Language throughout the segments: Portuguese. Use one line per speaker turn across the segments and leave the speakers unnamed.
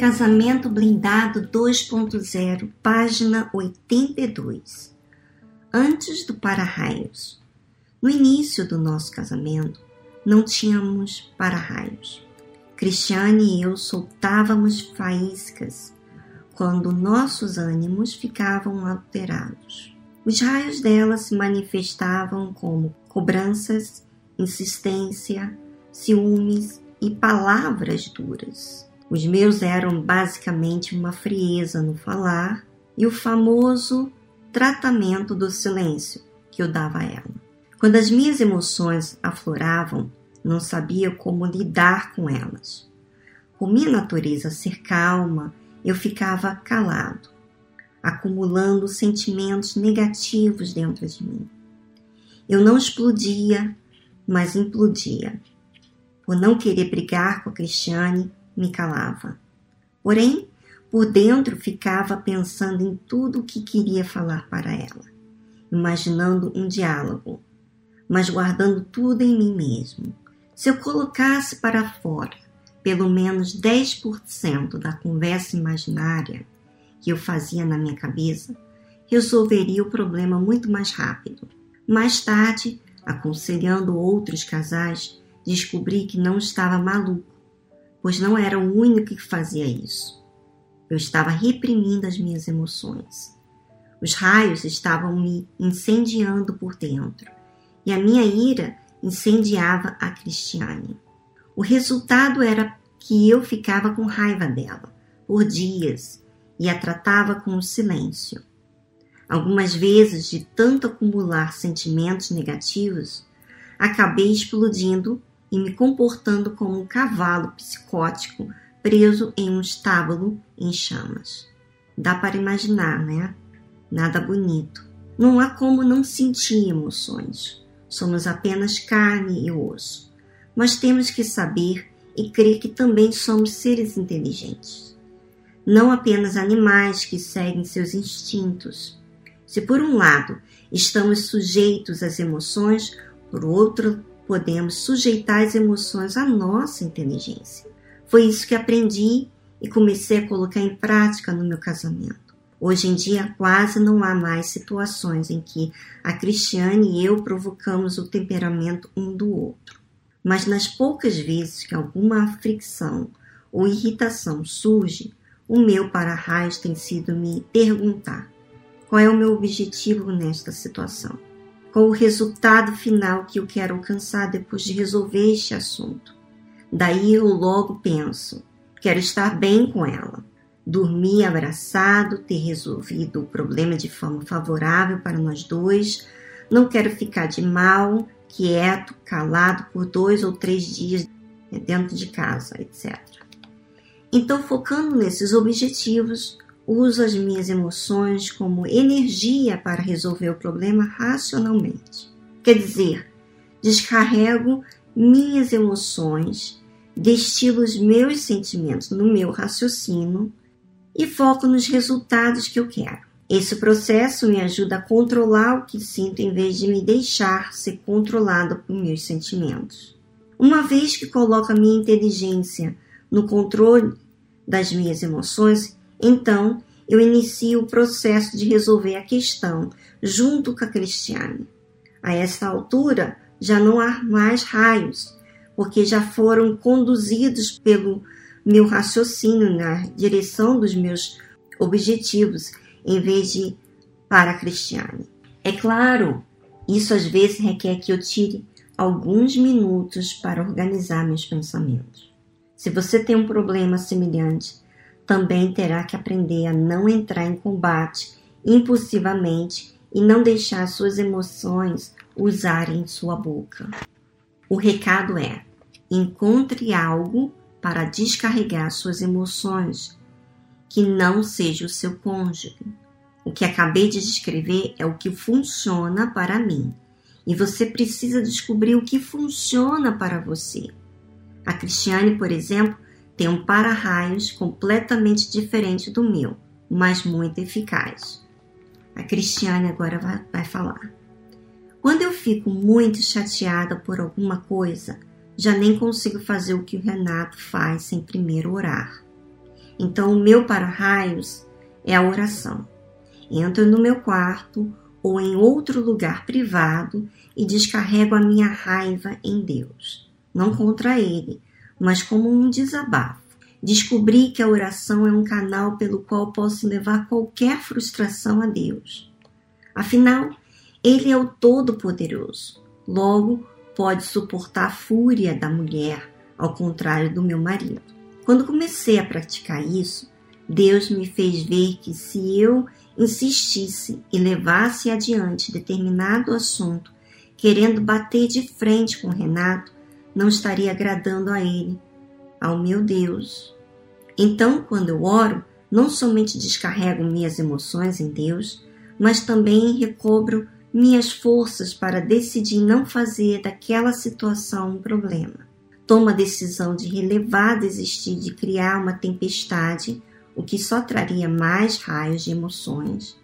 Casamento Blindado 2.0, página 82. Antes do para-raios. No início do nosso casamento, não tínhamos para-raios. Cristiane e eu soltávamos faíscas quando nossos ânimos ficavam alterados. Os raios dela se manifestavam como cobranças, insistência, ciúmes e palavras duras. Os meus eram basicamente uma frieza no falar e o famoso tratamento do silêncio que eu dava a ela. Quando as minhas emoções afloravam, não sabia como lidar com elas. Por minha natureza ser calma, eu ficava calado, acumulando sentimentos negativos dentro de mim. Eu não explodia, mas implodia. Por não querer brigar com a Cristiane, me calava. Porém, por dentro ficava pensando em tudo o que queria falar para ela, imaginando um diálogo, mas guardando tudo em mim mesmo. Se eu colocasse para fora pelo menos 10% da conversa imaginária que eu fazia na minha cabeça, resolveria o problema muito mais rápido. Mais tarde, aconselhando outros casais, descobri que não estava maluco pois não era o único que fazia isso. Eu estava reprimindo as minhas emoções. Os raios estavam me incendiando por dentro e a minha ira incendiava a Cristiane. O resultado era que eu ficava com raiva dela por dias e a tratava com silêncio. Algumas vezes, de tanto acumular sentimentos negativos, acabei explodindo e me comportando como um cavalo psicótico preso em um estábulo em chamas. Dá para imaginar, né? Nada bonito. Não há como não sentir emoções. Somos apenas carne e osso. Mas temos que saber e crer que também somos seres inteligentes. Não apenas animais que seguem seus instintos. Se por um lado estamos sujeitos às emoções, por outro podemos sujeitar as emoções à nossa inteligência. Foi isso que aprendi e comecei a colocar em prática no meu casamento. Hoje em dia, quase não há mais situações em que a Cristiane e eu provocamos o temperamento um do outro. Mas nas poucas vezes que alguma fricção ou irritação surge, o meu para-raios tem sido me perguntar qual é o meu objetivo nesta situação qual o resultado final que eu quero alcançar depois de resolver este assunto. Daí eu logo penso: quero estar bem com ela, dormir abraçado, ter resolvido o problema de forma favorável para nós dois, não quero ficar de mal, quieto, calado por dois ou três dias dentro de casa, etc. Então, focando nesses objetivos, uso as minhas emoções como energia para resolver o problema racionalmente. Quer dizer, descarrego minhas emoções, destilo os meus sentimentos no meu raciocínio e foco nos resultados que eu quero. Esse processo me ajuda a controlar o que sinto em vez de me deixar ser controlado por meus sentimentos. Uma vez que coloco a minha inteligência no controle das minhas emoções, então, eu inicio o processo de resolver a questão junto com a Cristiane. A esta altura, já não há mais raios, porque já foram conduzidos pelo meu raciocínio na direção dos meus objetivos, em vez de para a Cristiane. É claro, isso às vezes requer que eu tire alguns minutos para organizar meus pensamentos. Se você tem um problema semelhante, também terá que aprender a não entrar em combate impulsivamente e não deixar suas emoções usarem sua boca. O recado é: encontre algo para descarregar suas emoções que não seja o seu cônjuge. O que acabei de descrever é o que funciona para mim. E você precisa descobrir o que funciona para você. A Cristiane, por exemplo, tem um para-raios completamente diferente do meu, mas muito eficaz. A Cristiane agora vai, falar. Quando eu fico muito chateada por alguma coisa, já nem consigo fazer o que o Renato faz sem primeiro orar. Então, o meu para-raios é a oração. Entro no meu quarto ou em outro lugar privado e descarrego a minha raiva em Deus. Não contra Ele, mas como um desabafo. Descobri que a oração é um canal pelo qual posso levar qualquer frustração a Deus. Afinal, Ele é o Todo-Poderoso. Logo, pode suportar a fúria da mulher, ao contrário do meu marido. Quando comecei a praticar isso, Deus me fez ver que se eu insistisse e levasse adiante determinado assunto, querendo bater de frente com Renato, não estaria agradando a ele, ao meu Deus. Então, quando eu oro, não somente descarrego minhas emoções em Deus, mas também recobro minhas forças para decidir não fazer daquela situação um problema. Tomo a decisão de relevar, desistir de criar uma tempestade, o que só traria mais raios de emoções.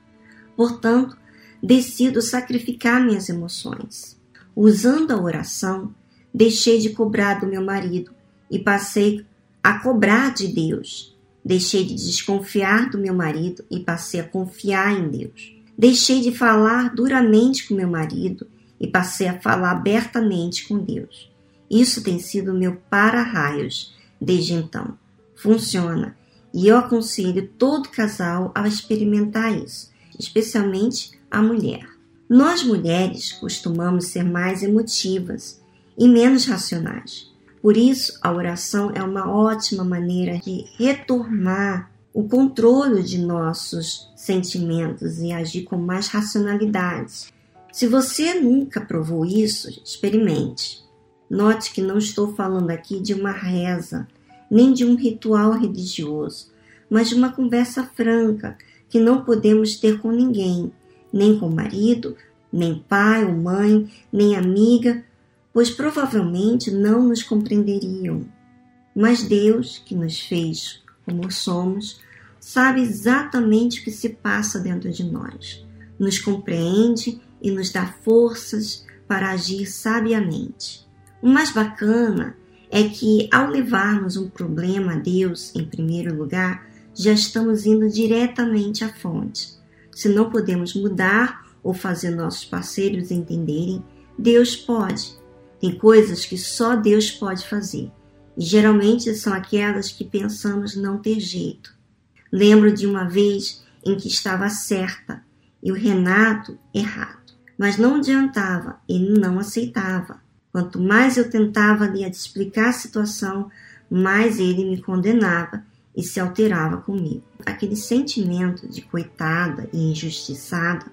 Portanto, decido sacrificar minhas emoções. Usando a oração, deixei de cobrar do meu marido e passei a cobrar de Deus. Deixei de desconfiar do meu marido e passei a confiar em Deus. Deixei de falar duramente com meu marido e passei a falar abertamente com Deus. Isso tem sido meu para-raios desde então. Funciona e eu aconselho todo casal a experimentar isso, especialmente a mulher. Nós mulheres costumamos ser mais emotivas e menos racionais. Por isso, a oração é uma ótima maneira de retomar o controle de nossos sentimentos e agir com mais racionalidade. Se você nunca provou isso, experimente. Note que não estou falando aqui de uma reza, nem de um ritual religioso, mas de uma conversa franca que não podemos ter com ninguém, nem com marido, nem pai ou mãe, nem amiga, pois provavelmente não nos compreenderiam. Mas Deus, que nos fez como somos, sabe exatamente o que se passa dentro de nós, nos compreende e nos dá forças para agir sabiamente. O mais bacana é que, ao levarmos um problema a Deus em primeiro lugar, já estamos indo diretamente à fonte. Se não podemos mudar ou fazer nossos parceiros entenderem, Deus pode. Tem coisas que só Deus pode fazer, e geralmente são aquelas que pensamos não ter jeito. Lembro de uma vez em que estava certa e o Renato errado. Mas não adiantava, ele não aceitava. Quanto mais eu tentava lhe explicar a situação, mais ele me condenava e se alterava comigo. Aquele sentimento de coitada e injustiçada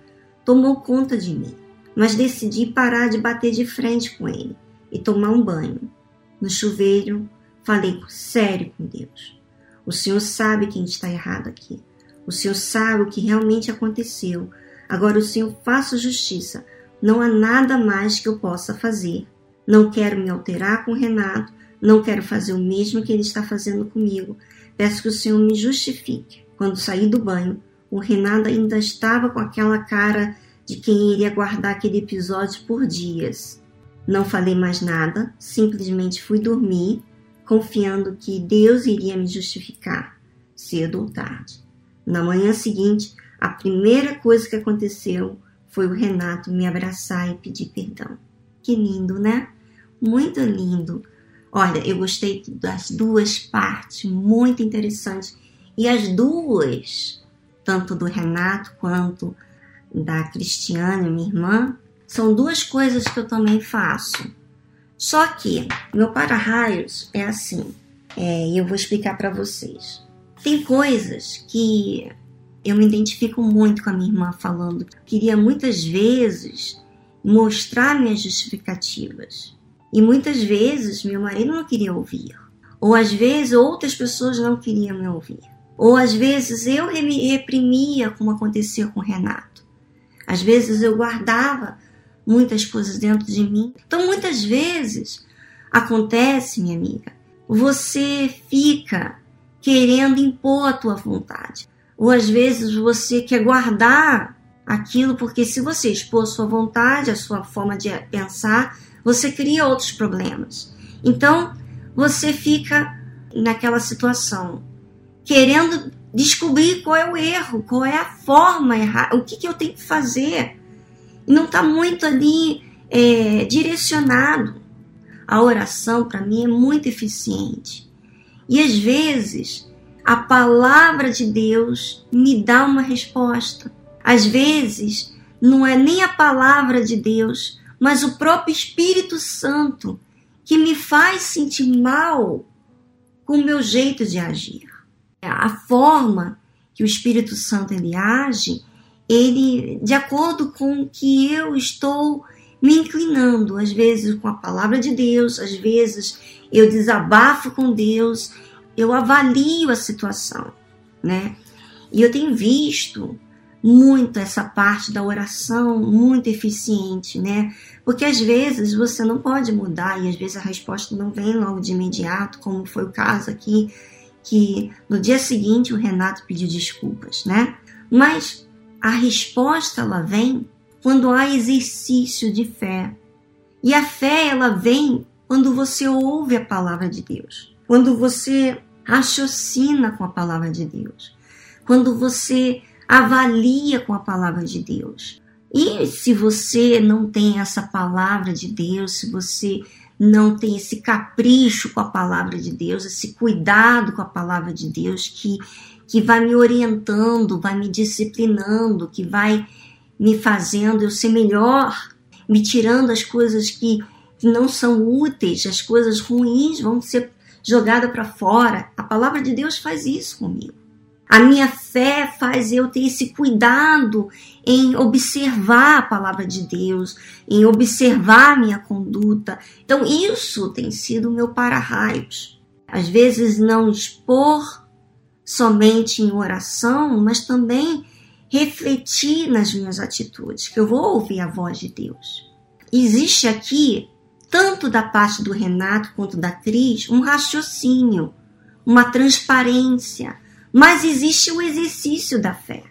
tomou conta de mim, mas decidi parar de bater de frente com ele e tomar um banho. No chuveiro, falei sério com Deus. O Senhor sabe quem está errado aqui. O Senhor sabe o que realmente aconteceu. Agora o Senhor faça justiça. Não há nada mais que eu possa fazer. Não quero me alterar com o Renato. Não quero fazer o mesmo que ele está fazendo comigo. Peço que o Senhor me justifique. Quando saí do banho, o Renato ainda estava com aquela cara de quem iria guardar aquele episódio por dias. Não falei mais nada, simplesmente fui dormir confiando que Deus iria me justificar, cedo ou tarde. Na manhã seguinte, a primeira coisa que aconteceu foi o Renato me abraçar e pedir perdão. Que lindo, né? Muito lindo. Olha, eu gostei das duas partes, muito interessante. E as duas, tanto do Renato quanto da Cristiane, minha irmã, são duas coisas que eu também faço. Só que meu para-raios é assim, é, e eu vou explicar para vocês. Tem coisas que eu me identifico muito com a minha irmã falando. Queria muitas vezes mostrar minhas justificativas. E muitas vezes meu marido não queria ouvir. Ou às vezes outras pessoas não queriam me ouvir. Ou às vezes eu me reprimia, como acontecia com o Renato. Às vezes eu guardava muitas coisas dentro de mim. Então, muitas vezes acontece, minha amiga, você fica querendo impor a tua vontade. Ou às vezes você quer guardar aquilo, porque se você expor a sua vontade, a sua forma de pensar, você cria outros problemas. Então, você fica naquela situação querendo descobrir qual é o erro, qual é a forma errada, o que, que eu tenho que fazer. Não está muito ali é, direcionado. A oração, para mim, é muito eficiente. E às vezes, a palavra de Deus me dá uma resposta. Às vezes, não é nem a palavra de Deus, mas o próprio Espírito Santo que me faz sentir mal com o meu jeito de agir. A forma que o Espírito Santo ele age, ele de acordo com o que eu estou me inclinando, às vezes com a palavra de Deus, às vezes eu desabafo com Deus, eu avalio a situação, né? E eu tenho visto muito essa parte da oração muito eficiente, né? Porque às vezes você não pode mudar e às vezes a resposta não vem logo de imediato, como foi o caso aqui, que no dia seguinte o Renato pediu desculpas, né? Mas a resposta ela vem quando há exercício de fé. E a fé ela vem quando você ouve a palavra de Deus, quando você raciocina com a palavra de Deus, quando você avalia com a palavra de Deus. E se você não tem essa palavra de Deus, se você não tem esse capricho com a palavra de Deus, esse cuidado com a palavra de Deus que, que vai me orientando, vai me disciplinando, que vai me fazendo eu ser melhor, me tirando as coisas que, que não são úteis, as coisas ruins vão ser jogadas para fora. A palavra de Deus faz isso comigo. A minha fé faz eu ter esse cuidado em observar a palavra de Deus, em observar a minha conduta. Então, isso tem sido o meu para-raios. Às vezes, não expor somente em oração, mas também refletir nas minhas atitudes, que eu vou ouvir a voz de Deus. Existe aqui, tanto da parte do Renato quanto da Cris, um raciocínio, uma transparência mas existe o exercício da fé.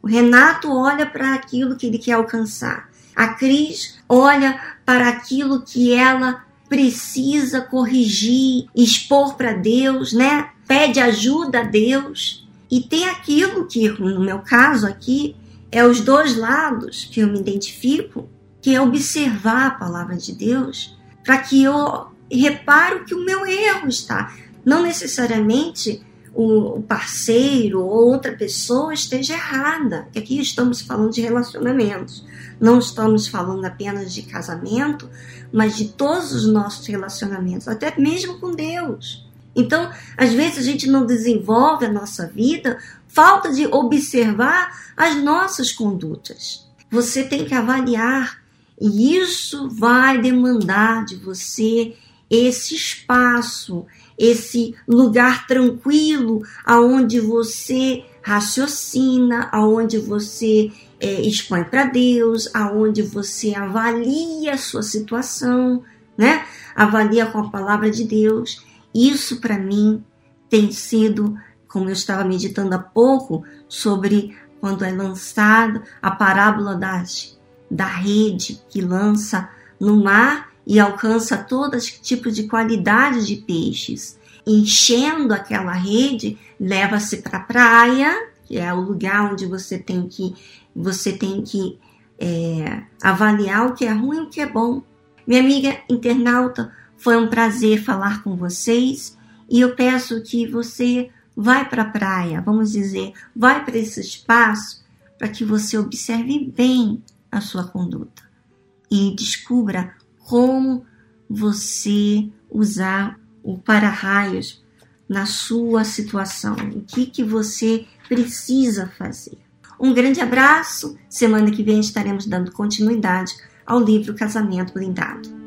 O Renato olha para aquilo que ele quer alcançar. A Cris olha para aquilo que ela precisa corrigir, expor para Deus, né? Pede ajuda a Deus. E tem aquilo que, no meu caso aqui, é os dois lados que eu me identifico, que é observar a palavra de Deus, para que eu repare que o meu erro está. Não necessariamente o parceiro ou outra pessoa esteja errada. Aqui estamos falando de relacionamentos. Não estamos falando apenas de casamento, mas de todos os nossos relacionamentos, até mesmo com Deus. Então, às vezes a gente não desenvolve a nossa vida, falta de observar as nossas condutas. Você tem que avaliar e isso vai demandar de você esse espaço, esse lugar tranquilo aonde você raciocina, aonde você é, expõe para Deus, aonde você avalia a sua situação, né? Avalia com a palavra de Deus. Isso para mim tem sido, como eu estava meditando há pouco sobre quando é lançado a parábola das, da rede que lança no mar e alcança todo tipo de qualidade de peixes. Enchendo aquela rede, leva-se para a praia, que é o lugar onde você tem que você tem que é, avaliar o que é ruim e o que é bom. Minha amiga internauta, foi um prazer falar com vocês e eu peço que você vai para a praia, vamos dizer, vai para esse espaço para que você observe bem a sua conduta e descubra como você usar o para-raios na sua situação, o que, que você precisa fazer. Um grande abraço. Semana que vem estaremos dando continuidade ao livro Casamento Blindado.